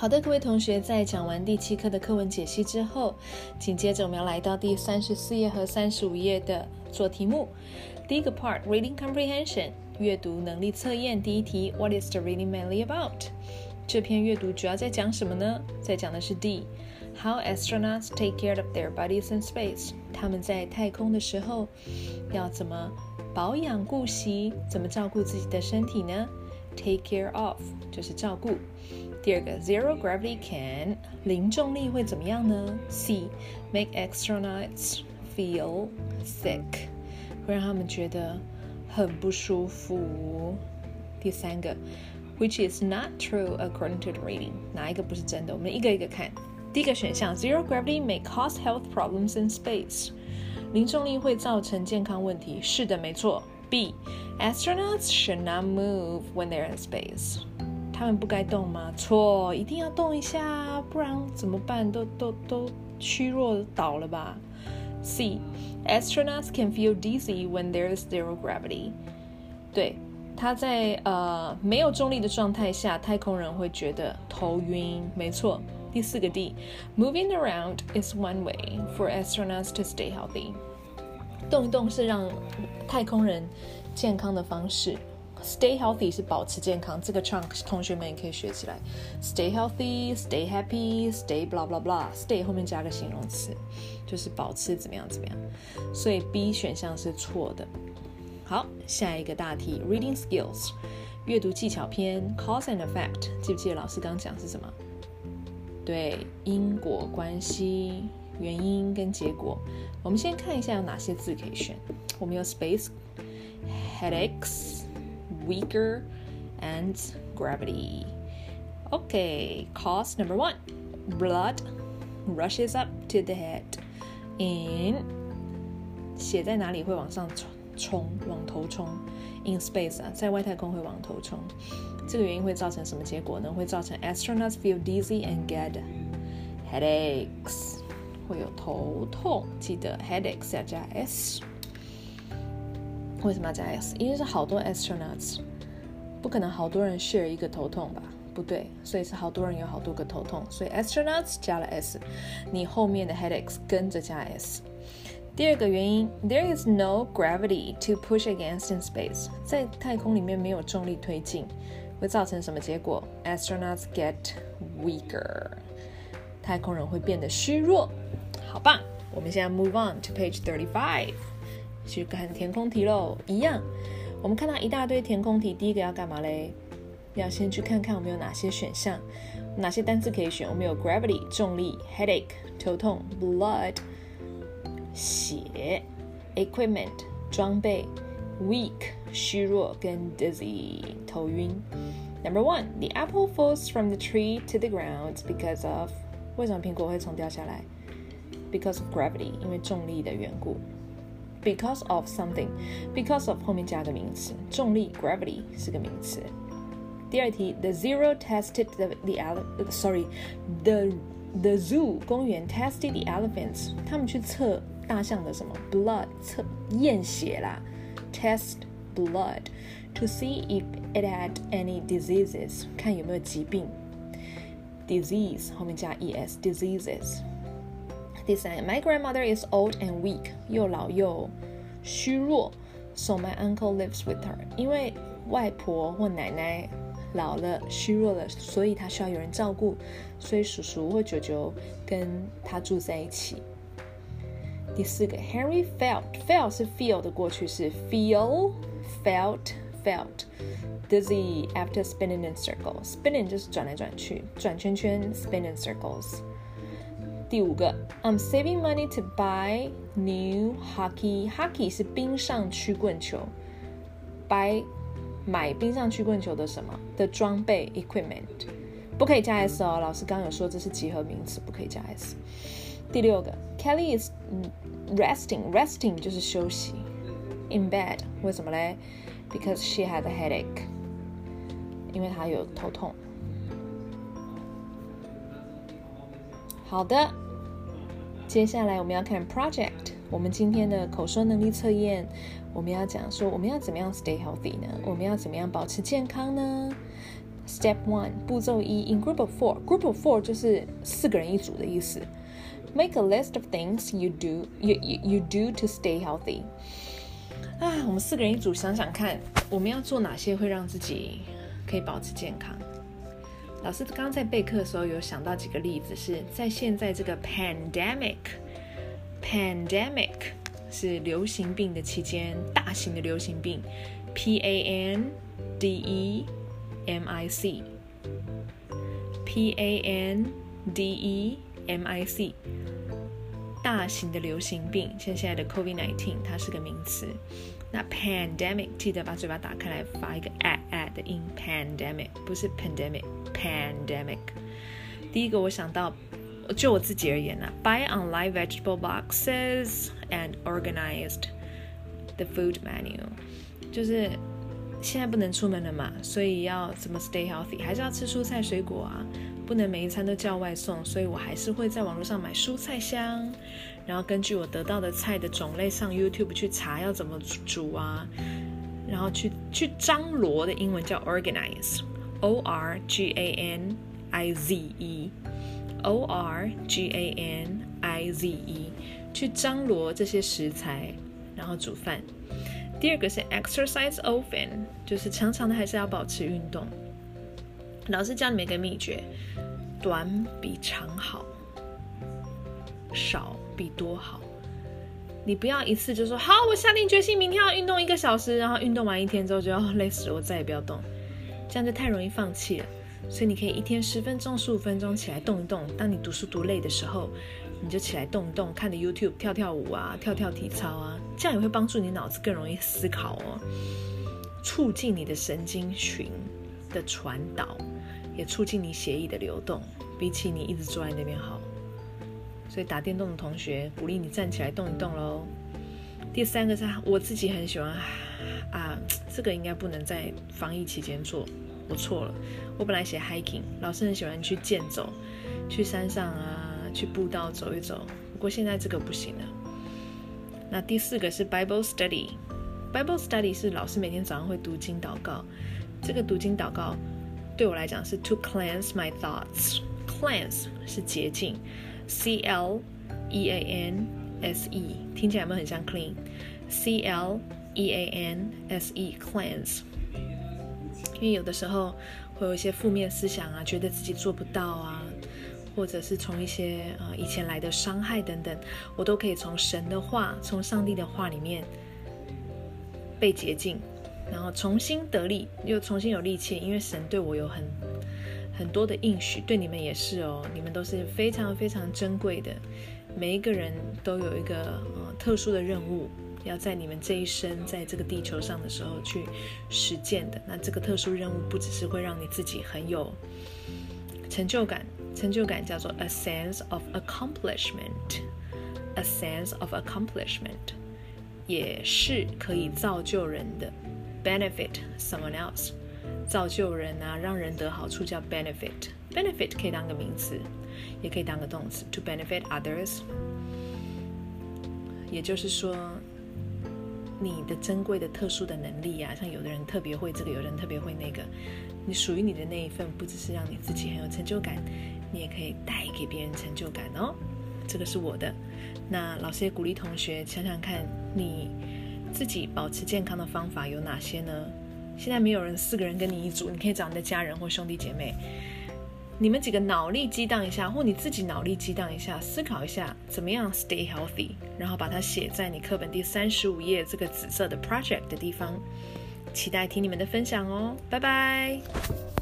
好的，各位同学，在讲完第七课的课文解析之后，紧接着我们要来到第三十四页和三十五页的做题目。第一个 part reading comprehension 阅读能力测验第一题 What is the reading mainly about？这篇阅读主要在讲什么呢？在讲的是 D How astronauts take care of their bodies in space？他们在太空的时候要怎么保养顾惜，怎么照顾自己的身体呢？Take care of 就是照顾。第二个，zero gravity can 零重力会怎么样呢？C make astronauts feel sick 会让他们觉得很不舒服。第三个，which is not true according to the reading 哪一个不是真的？我们一个一个看。第一个选项，zero gravity may cause health problems in space 零重力会造成健康问题，是的，没错。B astronauts should not move when they're in space 他们不该动吗？错，一定要动一下，不然怎么办？都都都虚弱倒了吧？C. Astronauts can feel dizzy when there is zero gravity. 对，他在呃没有重力的状态下，太空人会觉得头晕。没错。第四个 D. Moving around is one way for astronauts to stay healthy. 动一动是让太空人健康的方式。Stay healthy 是保持健康，这个 chunk 同学们也可以学起来。Stay healthy, stay happy, stay blah blah blah. Stay 后面加个形容词，就是保持怎么样怎么样。所以 B 选项是错的。好，下一个大题，Reading skills，阅读技巧篇，Cause and effect，记不记得老师刚讲是什么？对，因果关系，原因跟结果。我们先看一下有哪些字可以选。我们有 space, headaches。weaker, and gravity. Okay, cause number one blood rushes up to the head. In 血在哪里会往上冲，往头冲？In space 啊，在外太空会往头冲。这个原因会造成什么结果呢？会造成 astronauts feel dizzy and get headaches，会有头痛。记得 headaches 要加 s。 为什么要加 s？因为是好多 astronauts，不可能好多人 share 一个头痛吧？不对，所以是好多人有好多个头痛，所以 astronauts 加了 s，你后面的 headaches 跟着加 s。第二个原因，there is no gravity to push against in space，在太空里面没有重力推进，会造成什么结果？astronauts get weaker，太空人会变得虚弱。好棒，我们现在 move on to page thirty five。 去看填空题喽，一样。我们看到一大堆填空题，第一个要干嘛嘞？要先去看看我们有哪些选项，哪些单词可以选。我们有 gravity 重力，headache 头痛，blood 血，equipment 装备，weak 虚弱跟 dizzy 头晕。Number one, the apple falls from the tree to the ground because of 为什么苹果会从掉下来？Because of gravity，因为重力的缘故。because of something, because of 后面加个名词，重力 gravity 是个名词。第二题，the zero tested the the sorry the the zoo 公园 tested the elephants，他们去测大象的什么 blood 测验血啦，test blood to see if it had any diseases，看有没有疾病。disease 后面加 es diseases。 第三，My grandmother is old and weak，又老又虚弱，so my uncle lives with her。因为外婆或奶奶老了、虚弱了，所以她需要有人照顾，所以叔叔或舅舅跟她住在一起。第四个，Henry felt，felt 是 feel 的过去式，feel，felt，felt dizzy after spinning in circles，spinning 就是转来转去，转圈圈，spin in circles。 第五个，I'm saving money to buy new hockey. Hockey 是冰上曲棍球，buy 买冰上曲棍球的什么的装备 equipment，不可以加 s 哦。老师刚刚有说这是集合名词，不可以加 s。第六个，Kelly is resting，resting 就是休息，in bed 为什么嘞？Because she had a headache，因为她有头痛。好的，接下来我们要看 project。我们今天的口说能力测验，我们要讲说我们要怎么样 stay healthy 呢？我们要怎么样保持健康呢 Step one，步骤一，in group of four，group of four 就是四个人一组的意思。Make a list of things you do you you you do to stay healthy。啊，我们四个人一组，想想看，我们要做哪些会让自己可以保持健康？老师刚在备课的时候有想到几个例子，是在现在这个 pandemic，pandemic 是流行病的期间，大型的流行病，P A N D E M I C，P A N D E M I C，大型的流行病，像现在的 COVID-19，它是个名词。那 pandemic 记得把嘴巴打开来发一个 a a 的音，pandemic 不是 pandemic，pandemic。第一个我想到，就我自己而言呢，buy online vegetable boxes and organized the food menu，就是现在不能出门了嘛，所以要怎么 stay healthy，还是要吃蔬菜水果啊。 不能每一餐都叫外送，所以我还是会在网络上买蔬菜箱，然后根据我得到的菜的种类上 YouTube 去查要怎么煮啊，然后去去张罗的英文叫 organize，O R G A N I Z E，O R G A N I Z E，去张罗这些食材，然后煮饭。第二个是 exercise often，就是常常的还是要保持运动。老师教你们一个秘诀：短比长好，少比多好。你不要一次就说好，我下定决心明天要运动一个小时，然后运动完一天之后就要累死了，我再也不要动，这样就太容易放弃了。所以你可以一天十分钟、十五分钟起来动一动。当你读书读累的时候，你就起来动一动，看着 YouTube 跳跳舞啊，跳跳体操啊，这样也会帮助你脑子更容易思考哦，促进你的神经群的传导。也促进你血液的流动，比起你一直坐在那边好。所以打电动的同学，鼓励你站起来动一动喽。第三个是我自己很喜欢啊，这个应该不能在防疫期间做，我错了。我本来写 hiking，老师很喜欢去健走，去山上啊，去步道走一走。不过现在这个不行了。那第四个是 Bible study，Bible study 是老师每天早上会读经祷告。这个读经祷告。对我来讲是 to cleanse my thoughts，cleanse 是洁净，C L E A N S E 听起来有没有很像 clean？C L E A N S E cleanse，因为有的时候会有一些负面思想啊，觉得自己做不到啊，或者是从一些呃以前来的伤害等等，我都可以从神的话，从上帝的话里面被洁净。然后重新得力，又重新有力气，因为神对我有很很多的应许，对你们也是哦。你们都是非常非常珍贵的，每一个人都有一个呃特殊的任务，要在你们这一生在这个地球上的时候去实践的。那这个特殊任务不只是会让你自己很有成就感，成就感叫做 a sense of accomplishment，a sense of accomplishment，也是可以造就人的。Benefit someone else，造就人啊，让人得好处叫 benefit。benefit 可以当个名词，也可以当个动词，to benefit others。也就是说，你的珍贵的、特殊的能力啊，像有的人特别会这个，有的人特别会那个，你属于你的那一份，不只是让你自己很有成就感，你也可以带给别人成就感哦。这个是我的。那老师也鼓励同学想想看，你。自己保持健康的方法有哪些呢？现在没有人四个人跟你一组，你可以找你的家人或兄弟姐妹，你们几个脑力激荡一下，或你自己脑力激荡一下，思考一下怎么样 stay healthy，然后把它写在你课本第三十五页这个紫色的 project 的地方。期待听你们的分享哦，拜拜。